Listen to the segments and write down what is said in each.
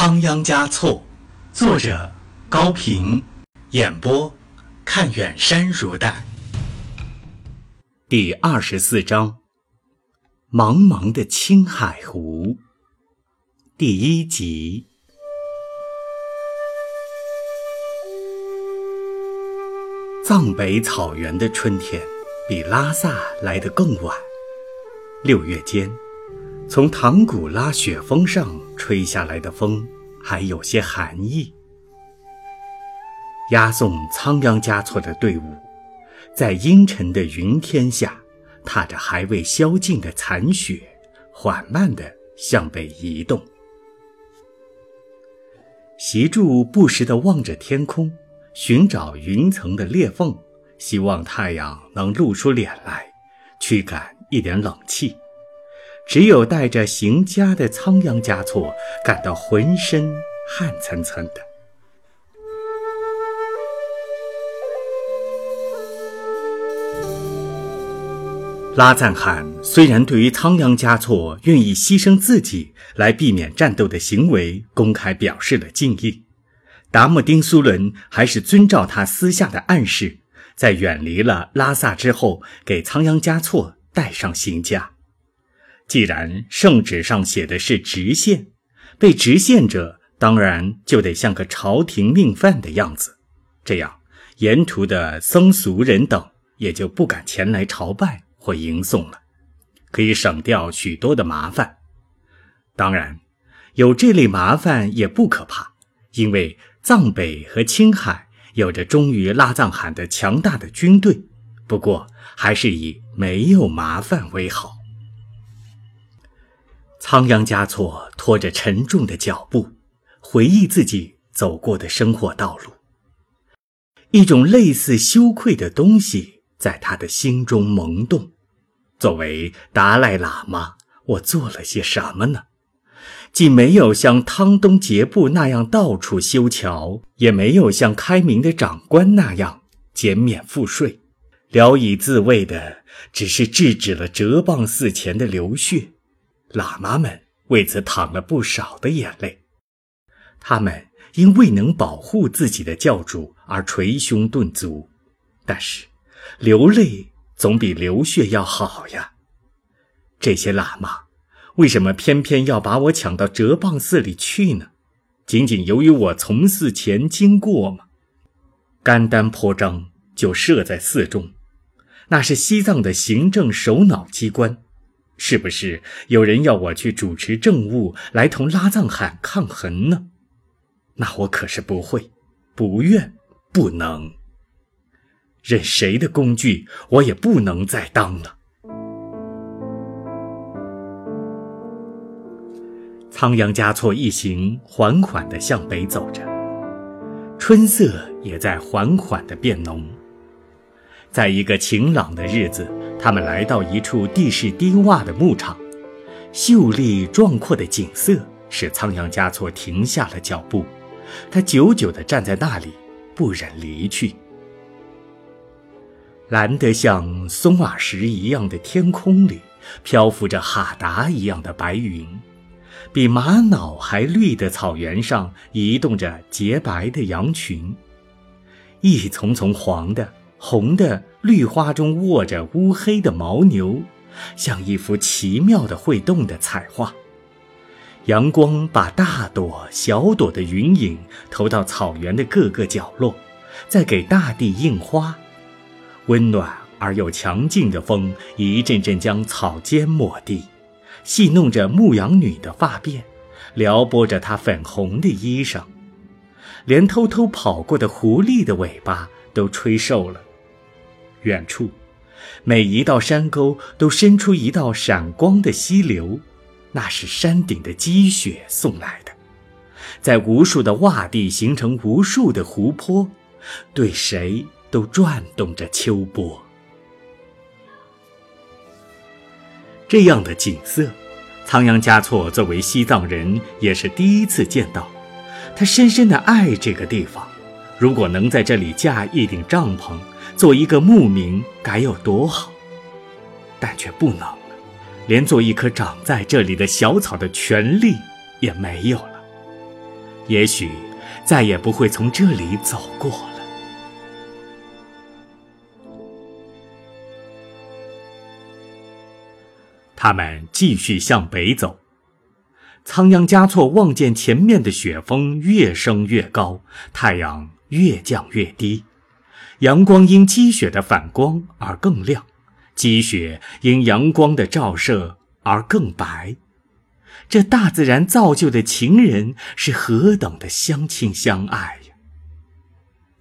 仓央嘉措，作者高平，演播看远山如黛。第二十四章：茫茫的青海湖。第一集。藏北草原的春天比拉萨来得更晚。六月间。从唐古拉雪峰上吹下来的风，还有些寒意。押送仓央嘉措的队伍，在阴沉的云天下，踏着还未消尽的残雪，缓慢地向北移动。习柱不时地望着天空，寻找云层的裂缝，希望太阳能露出脸来，驱赶一点冷气。只有带着行家的仓央嘉措感到浑身汗涔涔的。拉赞汗虽然对于仓央嘉措愿意牺牲自己来避免战斗的行为公开表示了敬意，达木丁苏伦还是遵照他私下的暗示，在远离了拉萨之后，给仓央嘉措带上行家。既然圣旨上写的是直线，被直线者当然就得像个朝廷命犯的样子，这样沿途的僧俗人等也就不敢前来朝拜或迎送了，可以省掉许多的麻烦。当然，有这类麻烦也不可怕，因为藏北和青海有着忠于拉藏汗的强大的军队。不过，还是以没有麻烦为好。仓央嘉措拖着沉重的脚步，回忆自己走过的生活道路。一种类似羞愧的东西在他的心中萌动。作为达赖喇嘛，我做了些什么呢？既没有像汤东杰布那样到处修桥，也没有像开明的长官那样减免赋税，聊以自慰的只是制止了哲蚌寺前的流血。喇嘛们为此淌了不少的眼泪，他们因未能保护自己的教主而捶胸顿足，但是流泪总比流血要好呀。这些喇嘛为什么偏偏要把我抢到哲蚌寺里去呢？仅仅由于我从寺前经过吗？甘丹颇章就设在寺中，那是西藏的行政首脑机关。是不是有人要我去主持政务，来同拉藏汗抗衡呢？那我可是不会，不愿，不能。任谁的工具，我也不能再当了。仓央嘉措一行缓缓地向北走着，春色也在缓缓地变浓。在一个晴朗的日子。他们来到一处地势低洼的牧场，秀丽壮阔的景色使仓央嘉措停下了脚步。他久久地站在那里，不忍离去。蓝得像松瓦石一样的天空里，漂浮着哈达一样的白云；比玛瑙还绿的草原上，移动着洁白的羊群。一丛丛黄的。红的绿花中卧着乌黑的牦牛，像一幅奇妙的会动的彩画。阳光把大朵小朵的云影投到草原的各个角落，在给大地印花。温暖而又强劲的风一阵阵将草尖抹地，戏弄着牧羊女的发辫，撩拨着她粉红的衣裳，连偷偷跑过的狐狸的尾巴都吹瘦了。远处，每一道山沟都伸出一道闪光的溪流，那是山顶的积雪送来的。在无数的洼地形成无数的湖泊，对谁都转动着秋波。这样的景色，仓央嘉措作为西藏人也是第一次见到。他深深的爱这个地方，如果能在这里架一顶帐篷。做一个牧民该有多好，但却不能，连做一棵长在这里的小草的权利也没有了。也许再也不会从这里走过了。他们继续向北走。仓央嘉措望见前面的雪峰越升越高，太阳越降越低，阳光因积雪的反光而更亮，积雪因阳光的照射而更白。这大自然造就的情人是何等的相亲相爱呀！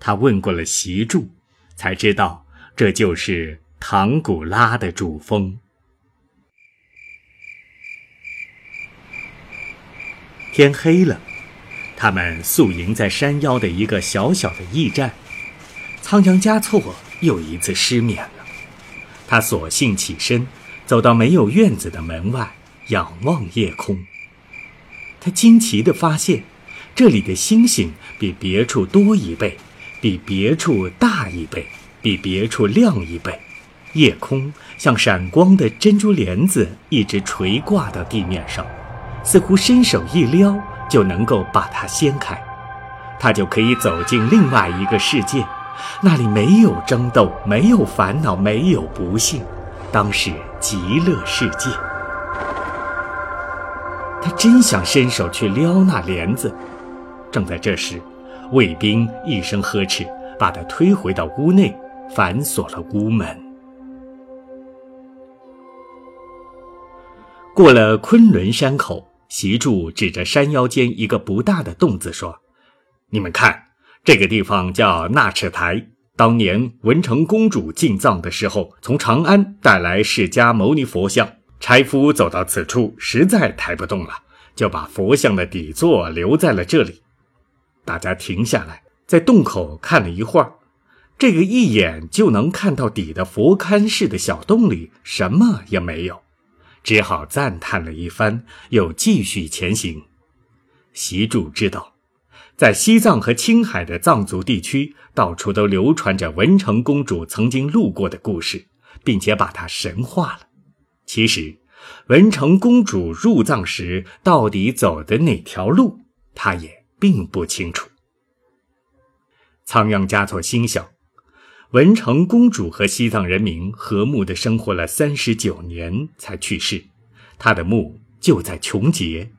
他问过了习柱，才知道这就是唐古拉的主峰。天黑了，他们宿营在山腰的一个小小的驿站。仓央嘉措又一次失眠了，他索性起身，走到没有院子的门外，仰望夜空。他惊奇地发现，这里的星星比别处多一倍，比别处大一倍，比别处亮一倍。夜空像闪光的珍珠帘子，一直垂挂到地面上。似乎伸手一撩就能够把它掀开，他就可以走进另外一个世界，那里没有争斗，没有烦恼，没有不幸，当是极乐世界。他真想伸手去撩那帘子，正在这时，卫兵一声呵斥，把他推回到屋内，反锁了屋门。过了昆仑山口。习柱指着山腰间一个不大的洞子说：“你们看，这个地方叫纳赤台。当年文成公主进藏的时候，从长安带来释迦牟尼佛像，差夫走到此处，实在抬不动了，就把佛像的底座留在了这里。大家停下来，在洞口看了一会儿，这个一眼就能看到底的佛龛式的小洞里，什么也没有。”只好赞叹了一番，又继续前行。习主知道，在西藏和青海的藏族地区，到处都流传着文成公主曾经路过的故事，并且把它神化了。其实，文成公主入藏时到底走的哪条路，她也并不清楚。仓央嘉措心想。文成公主和西藏人民和睦地生活了三十九年才去世，她的墓就在琼结，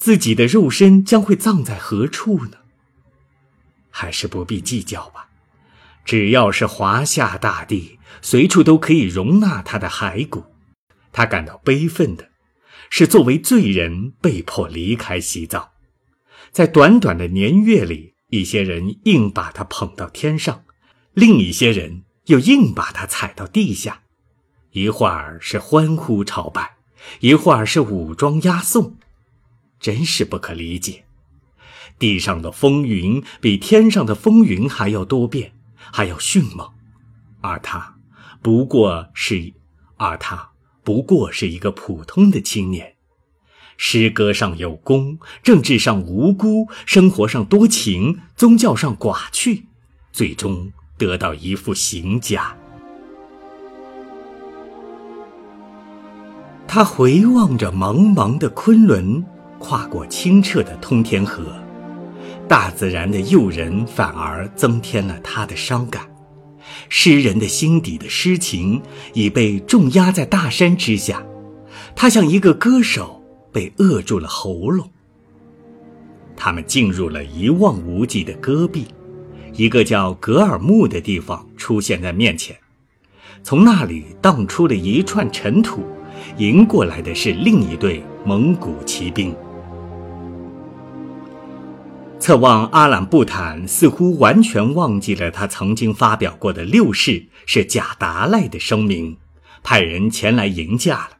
自己的肉身将会葬在何处呢？还是不必计较吧，只要是华夏大地，随处都可以容纳他的骸骨。他感到悲愤的，是作为罪人被迫离开西藏，在短短的年月里，一些人硬把他捧到天上。另一些人又硬把他踩到地下，一会儿是欢呼朝拜，一会儿是武装押送，真是不可理解。地上的风云比天上的风云还要多变，还要迅猛，而他不过是，而他不过是一个普通的青年，诗歌上有功，政治上无辜，生活上多情，宗教上寡趣，最终。得到一副行家。他回望着茫茫的昆仑，跨过清澈的通天河，大自然的诱人反而增添了他的伤感。诗人的心底的诗情已被重压在大山之下，他像一个歌手被扼住了喉咙。他们进入了一望无际的戈壁。一个叫格尔木的地方出现在面前，从那里荡出了一串尘土，迎过来的是另一队蒙古骑兵。侧望阿兰布坦，似乎完全忘记了他曾经发表过的六世是贾达赖的声明，派人前来迎驾了。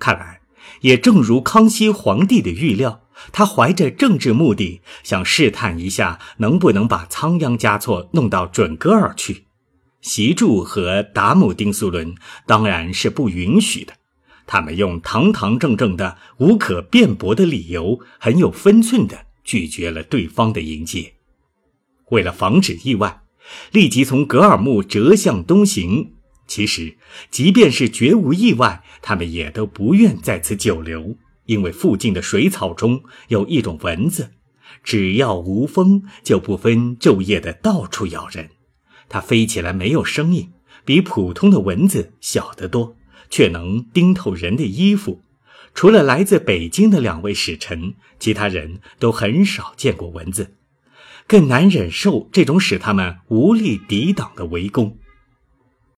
看来，也正如康熙皇帝的预料。他怀着政治目的，想试探一下能不能把仓央嘉措弄到准噶尔去。习柱和达姆丁苏伦当然是不允许的。他们用堂堂正正的、无可辩驳的理由，很有分寸的拒绝了对方的迎接。为了防止意外，立即从格尔木折向东行。其实，即便是绝无意外，他们也都不愿在此久留。因为附近的水草中有一种蚊子，只要无风，就不分昼夜的到处咬人。它飞起来没有声音，比普通的蚊子小得多，却能叮透人的衣服。除了来自北京的两位使臣，其他人都很少见过蚊子，更难忍受这种使他们无力抵挡的围攻。